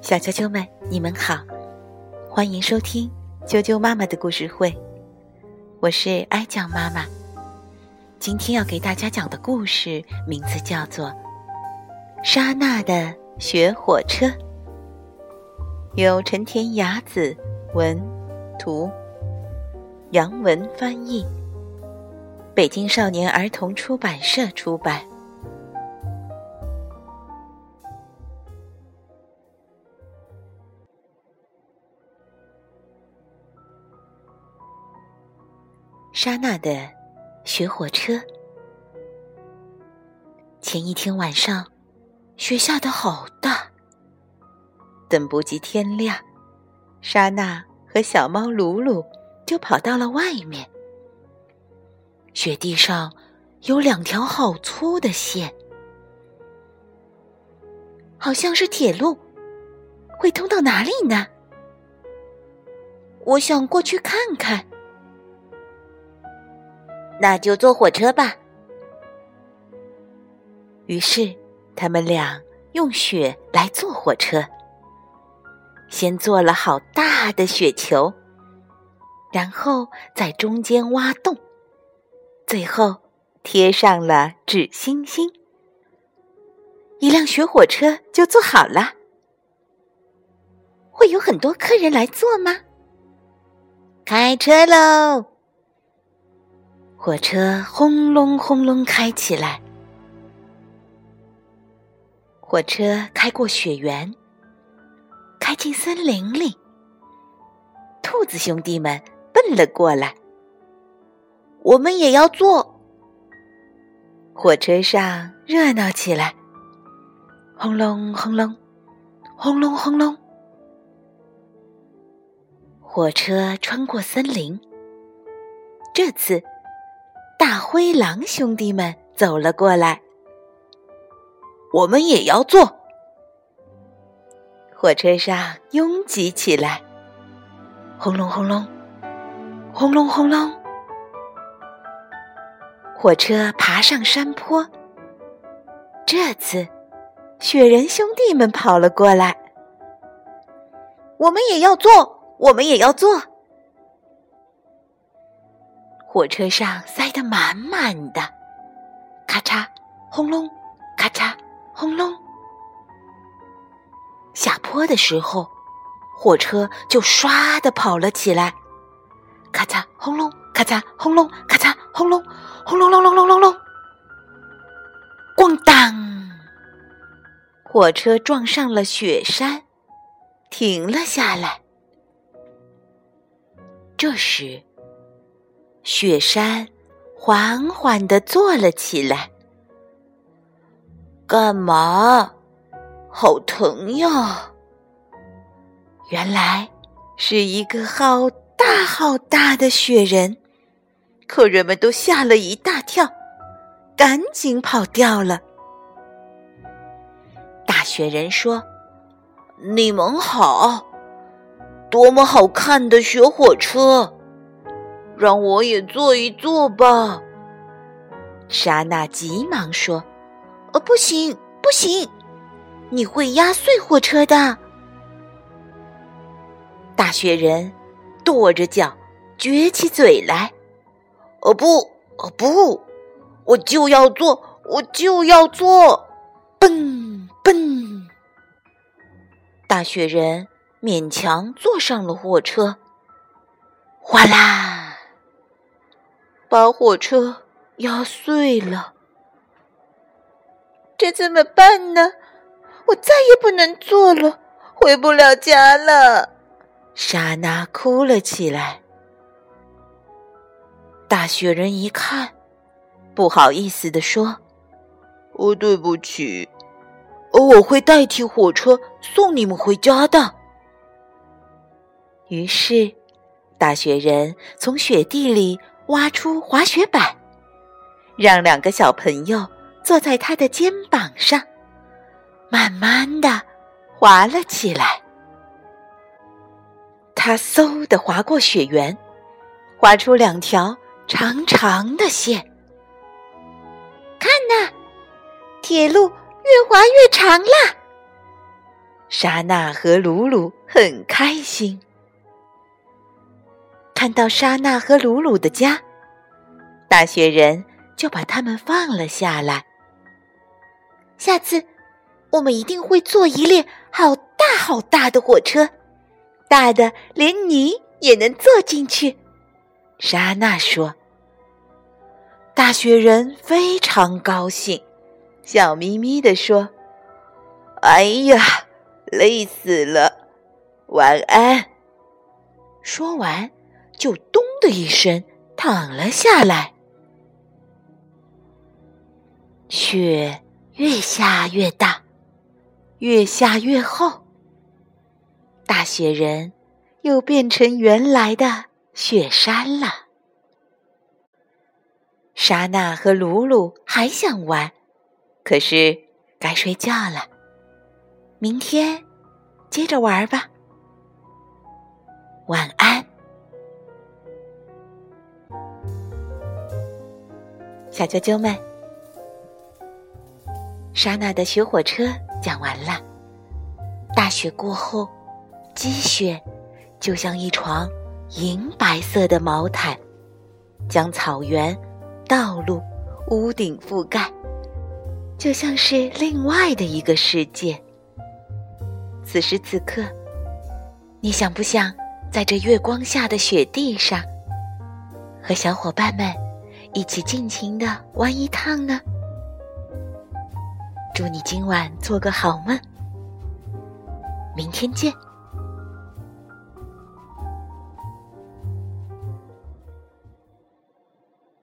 小啾啾们，你们好，欢迎收听啾啾妈妈的故事会，我是哀酱妈妈。今天要给大家讲的故事名字叫做《莎娜的雪火车》，由陈田雅子文图，杨文翻译，北京少年儿童出版社出版。莎娜的雪火车。前一天晚上，雪下的好大。等不及天亮，莎娜和小猫鲁鲁就跑到了外面。雪地上有两条好粗的线，好像是铁路，会通到哪里呢？我想过去看看。那就坐火车吧。于是，他们俩用雪来坐火车。先做了好大的雪球，然后在中间挖洞，最后贴上了纸星星。一辆雪火车就做好了。会有很多客人来坐吗？开车喽！火车轰隆轰隆开起来，火车开过雪原，开进森林里。兔子兄弟们奔了过来，我们也要坐。火车上热闹起来，轰隆轰隆，轰隆轰隆。火车穿过森林，这次。灰狼兄弟们走了过来，我们也要坐。火车上拥挤起来，轰隆轰隆，轰隆轰隆。火车爬上山坡，这次雪人兄弟们跑了过来，我们也要坐，我们也要坐。火车上塞得满满的，咔嚓，轰隆，咔嚓，轰隆。下坡的时候，火车就唰的跑了起来，咔嚓，轰隆，咔嚓，轰隆，咔嚓，轰隆，轰隆隆隆隆隆隆。咣当！火车撞上了雪山，停了下来。这时。雪山缓缓地坐了起来。干嘛？好疼呀！原来是一个好大好大的雪人，客人们都吓了一大跳，赶紧跑掉了。大雪人说：“你们好，多么好看的雪火车！”让我也坐一坐吧，莎娜急忙说：“呃，不行，不行，你会压碎火车的。”大雪人跺着脚，撅起嘴来：“哦不，哦不，我就要坐，我就要坐！”嘣嘣，大雪人勉强坐上了火车，哗啦。把火车压碎了，这怎么办呢？我再也不能坐了，回不了家了。莎娜哭了起来。大雪人一看，不好意思地说：“哦，对不起，我会代替火车送你们回家的。”于是，大雪人从雪地里。挖出滑雪板，让两个小朋友坐在他的肩膀上，慢慢的滑了起来。他嗖的滑过雪原，划出两条长长的线。看呐，铁路越滑越长啦！莎娜和鲁鲁很开心。看到莎娜和鲁鲁的家，大雪人就把他们放了下来。下次，我们一定会坐一列好大好大的火车，大的连你也能坐进去。莎娜说：“大雪人非常高兴，笑眯眯地说：‘哎呀，累死了，晚安。’说完，就咚的一声躺了下来。雪越下越大，越下越厚，大雪人又变成原来的。”雪山了，莎娜和鲁鲁还想玩，可是该睡觉了。明天接着玩吧，晚安，小啾啾们。莎娜的雪火车讲完了，大雪过后，积雪就像一床。银白色的毛毯，将草原、道路、屋顶覆盖，就像是另外的一个世界。此时此刻，你想不想在这月光下的雪地上，和小伙伴们一起尽情的玩一趟呢？祝你今晚做个好梦，明天见。